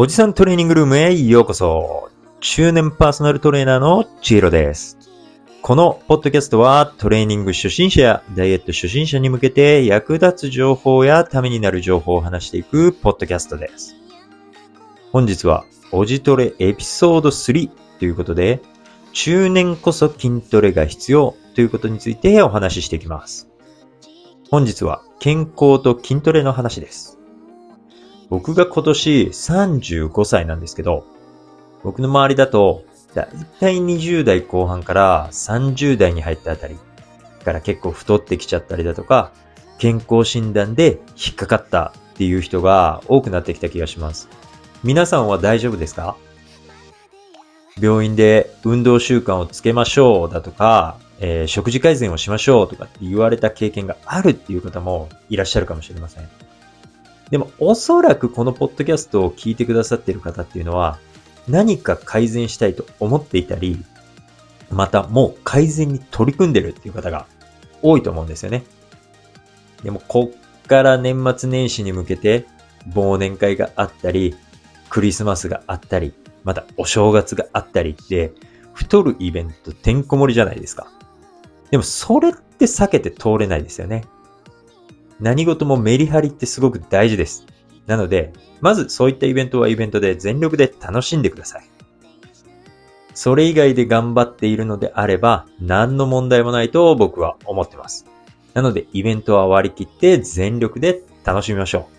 おじさんトレーニングルームへようこそ。中年パーソナルトレーナーのちひろです。このポッドキャストはトレーニング初心者やダイエット初心者に向けて役立つ情報やためになる情報を話していくポッドキャストです。本日はおじトレエピソード3ということで中年こそ筋トレが必要ということについてお話ししていきます。本日は健康と筋トレの話です。僕が今年35歳なんですけど、僕の周りだと、だいたい20代後半から30代に入ったあたりから結構太ってきちゃったりだとか、健康診断で引っかかったっていう人が多くなってきた気がします。皆さんは大丈夫ですか？病院で運動習慣をつけましょうだとか、えー食事改善をしましょうとかって言われた経験があるっていう方もいらっしゃるかもしれません。でもおそらくこのポッドキャストを聞いてくださっている方っていうのは何か改善したいと思っていたり、またもう改善に取り組んでるっていう方が多いと思うんですよね。でもこっから年末年始に向けて忘年会があったり、クリスマスがあったり、またお正月があったりって太るイベントてんこ盛りじゃないですか。でもそれって避けて通れないですよね。何事もメリハリってすごく大事です。なので、まずそういったイベントはイベントで全力で楽しんでください。それ以外で頑張っているのであれば、何の問題もないと僕は思ってます。なので、イベントは割り切って全力で楽しみましょう。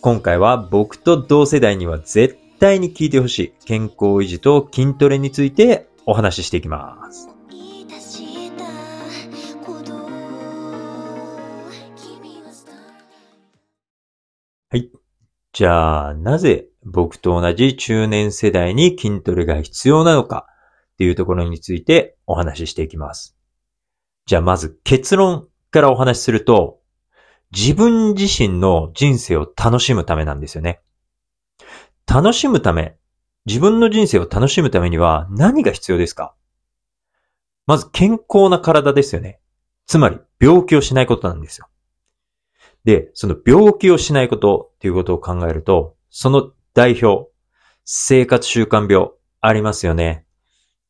今回は僕と同世代には絶対に聞いてほしい健康維持と筋トレについてお話ししていきます。じゃあ、なぜ僕と同じ中年世代に筋トレが必要なのかっていうところについてお話ししていきます。じゃあ、まず結論からお話しすると、自分自身の人生を楽しむためなんですよね。楽しむため、自分の人生を楽しむためには何が必要ですか？まず健康な体ですよね。つまり病気をしないことなんですよ。で、その病気をしないことっていうことを考えると、その代表、生活習慣病ありますよね。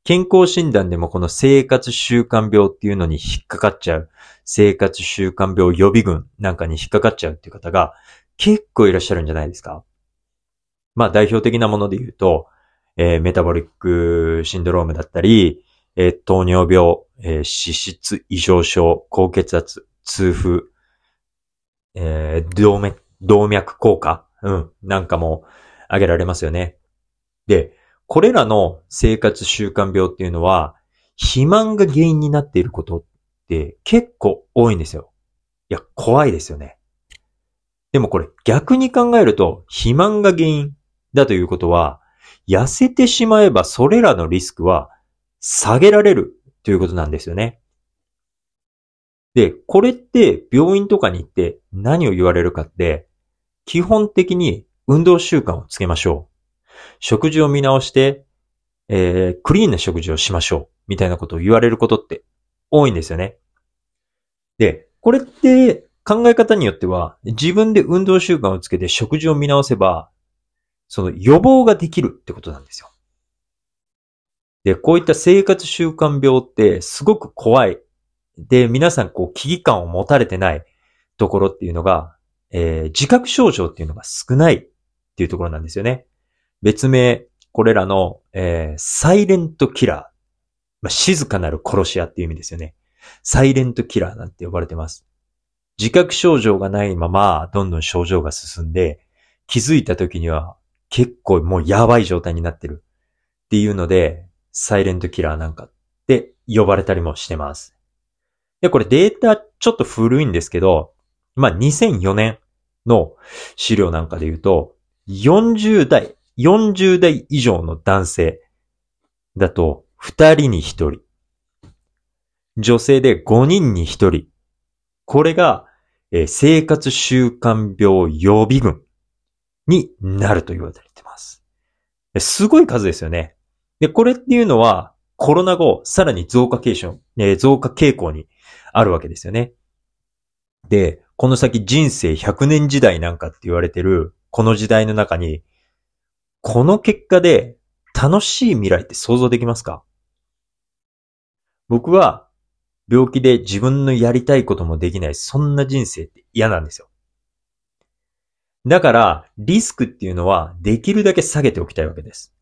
健康診断でもこの生活習慣病っていうのに引っかかっちゃう、生活習慣病予備軍なんかに引っかかっちゃうっていう方が結構いらっしゃるんじゃないですか。まあ代表的なもので言うと、えーメタボリックシンドロームだったり、えー糖尿病、えー脂質異常症、高血圧、痛風、えー動脈、動脈硬化？うん。なんかも挙げられますよね。で、これらの生活習慣病っていうのは、肥満が原因になっていることって結構多いんですよ。いや、怖いですよね。でもこれ逆に考えると、肥満が原因だということは、痩せてしまえばそれらのリスクは下げられるということなんですよね。で、これって病院とかに行って何を言われるかって、基本的に運動習慣をつけましょう。食事を見直して、えー、クリーンな食事をしましょう。みたいなことを言われることって多いんですよね。で、これって考え方によっては、自分で運動習慣をつけて食事を見直せば、その予防ができるってことなんですよ。で、こういった生活習慣病ってすごく怖い。で、皆さんこう危機感を持たれてないところっていうのが、えー自覚症状っていうのが少ないっていうところなんですよね。別名、これらの、えーサイレントキラー。まあ、静かなる殺し屋っていう意味ですよね。サイレントキラーなんて呼ばれてます。自覚症状がないまま、どんどん症状が進んで、気づいた時には結構もうやばい状態になってるっていうので、サイレントキラーなんかって呼ばれたりもしてます。で、これデータちょっと古いんですけど、まあ、2004年の資料なんかで言うと、40代、40代以上の男性だと2人に1人。女性で5人に1人。これが、えー生活習慣病予備軍になると言われてます。すごい数ですよね。で、これっていうのはコロナ後、さらに増加傾向、えー増加傾向にあるわけですよね。で、この先人生100年時代なんかって言われてる、この時代の中に、この結果で楽しい未来って想像できますか？僕は病気で自分のやりたいこともできない、そんな人生って嫌なんですよ。だから、リスクっていうのはできるだけ下げておきたいわけです。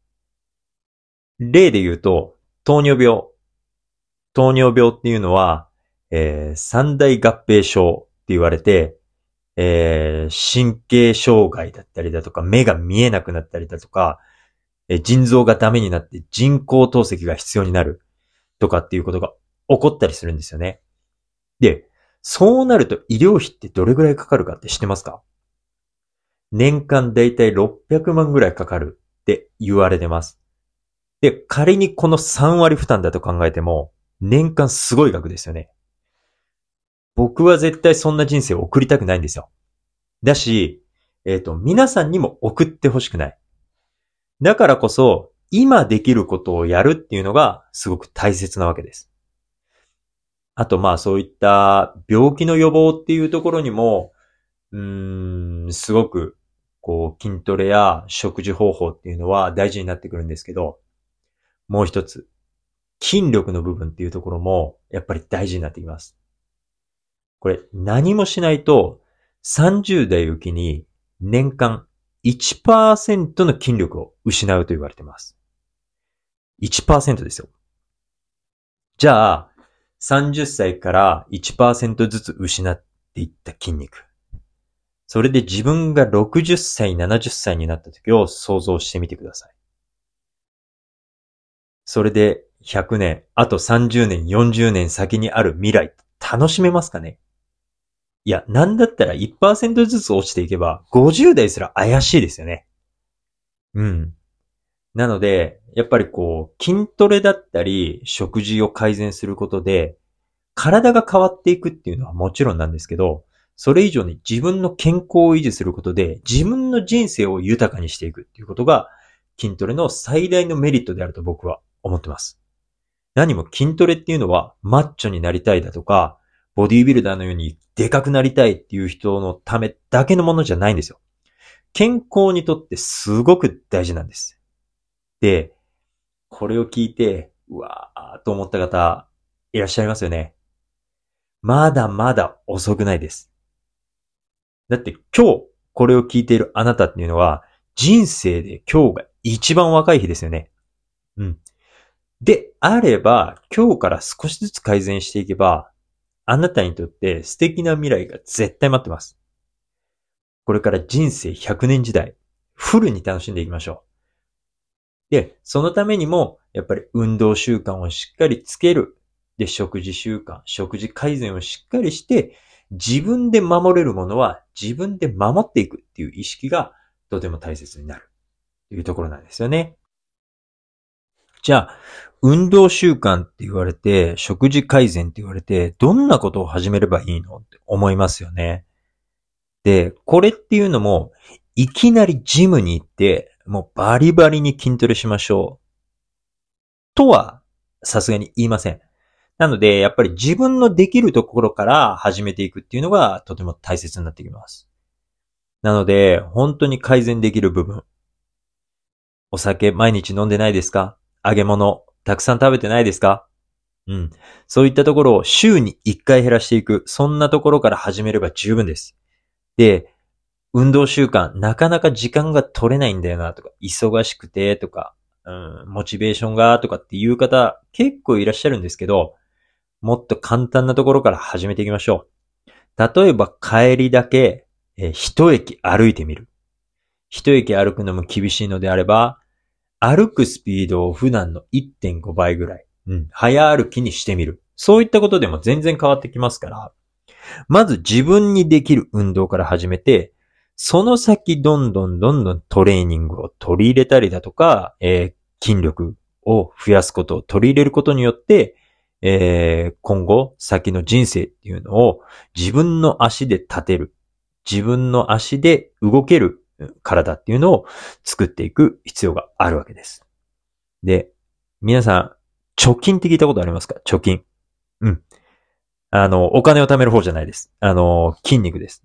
例で言うと、糖尿病。糖尿病っていうのは、えー三大合併症って言われて、えー神経障害だったりだとか、目が見えなくなったりだとか、えー腎臓がダメになって人工透析が必要になるとかっていうことが起こったりするんですよね。で、そうなると医療費ってどれぐらいかかるかって知ってますか？年間だいたい600万ぐらいかかるって言われてます。で、仮にこの3割負担だと考えても、年間すごい額ですよね。僕は絶対そんな人生を送りたくないんですよ。だし、えっ、と、皆さんにも送ってほしくない。だからこそ、今できることをやるっていうのがすごく大切なわけです。あと、まあそういった病気の予防っていうところにも、うーん、すごく、こう、筋トレや食事方法っていうのは大事になってくるんですけど、もう一つ、筋力の部分っていうところも、やっぱり大事になってきます。これ、何もしないと、30代を機に、年間1%の筋力を失うと言われています。1%ですよ。じゃあ、30歳から1%ずつ失っていった筋肉。それで自分が60歳、70歳になった時を想像してみてください。それで100年、あと30年、40年先にある未来、楽しめますかね？いや、なんだったら1%ずつ落ちていけば、50代すら怪しいですよね。うん。なので、やっぱりこう、筋トレだったり、食事を改善することで、体が変わっていくっていうのはもちろんなんですけど、それ以上に自分の健康を維持することで、自分の人生を豊かにしていくっていうことが、筋トレの最大のメリットであると僕は思ってます。何も筋トレっていうのは、マッチョになりたいだとか、ボディービルダーのようにでかくなりたいっていう人のためだけのものじゃないんですよ。健康にとってすごく大事なんです。で、これを聞いて、うわーと思った方、いらっしゃいますよね。まだまだ遅くないです。だって今日これを聞いているあなたっていうのは、人生で今日が一番若い日ですよね。うん。であれば、今日から少しずつ改善していけば、あなたにとって素敵な未来が絶対待ってます。これから人生100年時代、フルに楽しんでいきましょう。で、そのためにも、やっぱり運動習慣をしっかりつける。で、食事習慣、食事改善をしっかりして、自分で守れるものは自分で守っていくっていう意識がとても大切になる。というところなんですよね。じゃあ、運動習慣って言われて、食事改善って言われて、どんなことを始めればいいのって思いますよね。で、これっていうのも、いきなりジムに行って、もうバリバリに筋トレしましょう。とは、さすがに言いません。なので、やっぱり自分のできるところから始めていくっていうのがとても大切になってきます。なので、本当に改善できる部分。お酒毎日飲んでないですか？揚げ物たくさん食べてないですか？うん。そういったところを週に1回減らしていく。そんなところから始めれば十分です。で、運動習慣、なかなか時間が取れないんだよなとか、忙しくてとか、うん、モチベーションがとかっていう方結構いらっしゃるんですけど、もっと簡単なところから始めていきましょう。例えば帰りだけ、えー一駅歩いてみる。一駅歩くのも厳しいのであれば、歩くスピードを普段の1.5倍ぐらい、うん、早歩きにしてみる。そういったことでも全然変わってきますから、まず自分にできる運動から始めて、その先どんどんどんどんトレーニングを取り入れたりだとか、えー筋力を増やすことを取り入れることによって、えー今後先の人生っていうのを自分の足で立てる。自分の足で動ける体っていうのを作っていく必要があるわけです。で、皆さん、貯金って聞いたことありますか？貯金。うん。あの、お金を貯める方じゃないです。あの、筋肉です。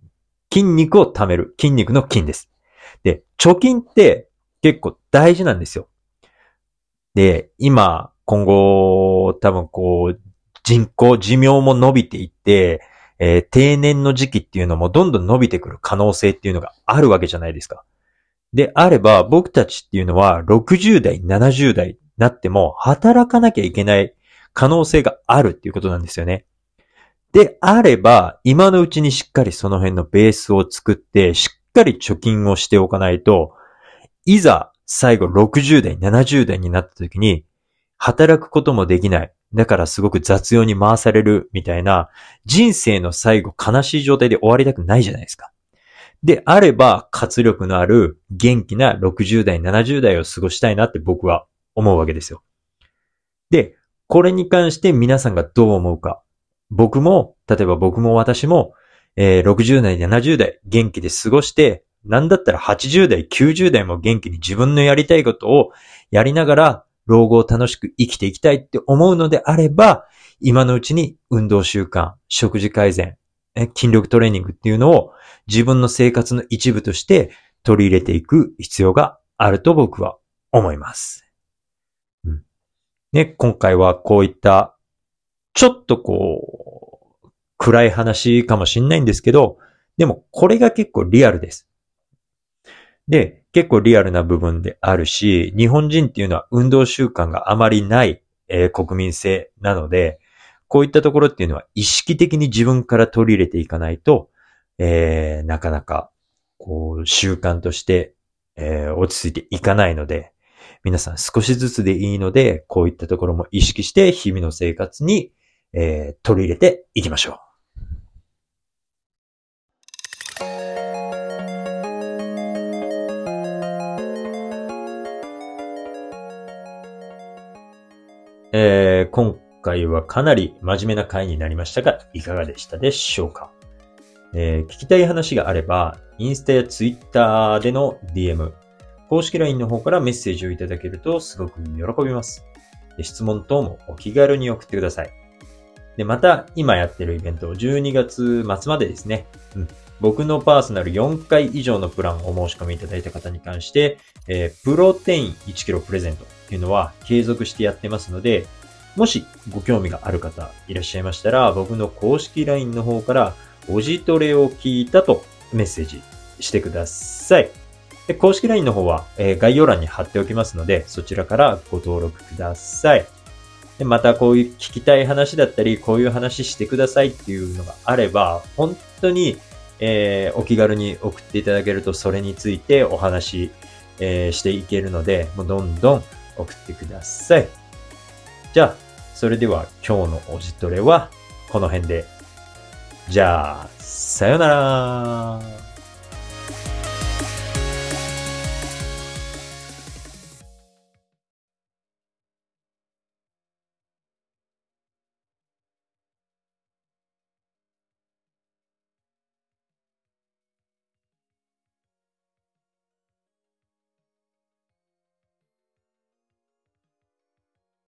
筋肉を貯める。筋肉の筋です。で、貯金って結構大事なんですよ。で、今、今後、多分こう、人口、寿命も伸びていって、えー、定年の時期っていうのもどんどん伸びてくる可能性っていうのがあるわけじゃないですか。であれば、僕たちっていうのは60代、70代になっても働かなきゃいけない可能性があるっていうことなんですよね。であれば、今のうちにしっかりその辺のベースを作って、しっかり貯金をしておかないと、いざ最後60代、70代になった時に、働くこともできない。だからすごく雑用に回されるみたいな、人生の最後悲しい状態で終わりたくないじゃないですか。であれば、活力のある元気な60代、70代を過ごしたいなって僕は思うわけですよ。で、これに関して皆さんがどう思うか。僕も、例えば僕も私も、えー、60代、70代元気で過ごして、なんだったら80代、90代も元気に自分のやりたいことをやりながら、老後を楽しく生きていきたいって思うのであれば、今のうちに運動習慣、食事改善、筋力トレーニングっていうのを自分の生活の一部として取り入れていく必要があると僕は思います。うん、ね、今回はこういったちょっとこう、暗い話かもしんないんですけど、でもこれが結構リアルです。で、結構リアルな部分であるし、日本人っていうのは運動習慣があまりない、えー、国民性なので、こういったところっていうのは意識的に自分から取り入れていかないと、えー、なかなか、こう、習慣として、えー、落ち着いていかないので、皆さん少しずつでいいので、こういったところも意識して日々の生活にえー、取り入れていきましょう。今回はかなり真面目な回になりましたが、いかがでしたでしょうか、えー、聞きたい話があれば、インスタやツイッターでの DM、公式 LINE の方からメッセージをいただけるとすごく喜びます。質問等もお気軽に送ってください。で、また今やってるイベント、12月末までですね、うん、僕のパーソナル4回以上のプランをお申し込みいただいた方に関して、えー、プロテイン 1kg プレゼントっていうのは継続してやってますので、もしご興味がある方いらっしゃいましたら、僕の公式 LINE の方から、おじトレを聞いたとメッセージしてください。で公式 LINE の方は、えー、概要欄に貼っておきますので、そちらからご登録ください。で、またこういう聞きたい話だったり、こういう話してくださいっていうのがあれば、本当に、えー、お気軽に送っていただけると、それについてお話、えー、していけるので、もうどんどん送ってください。じゃあ、それでは今日のおじトレはこの辺で。じゃあ、さよなら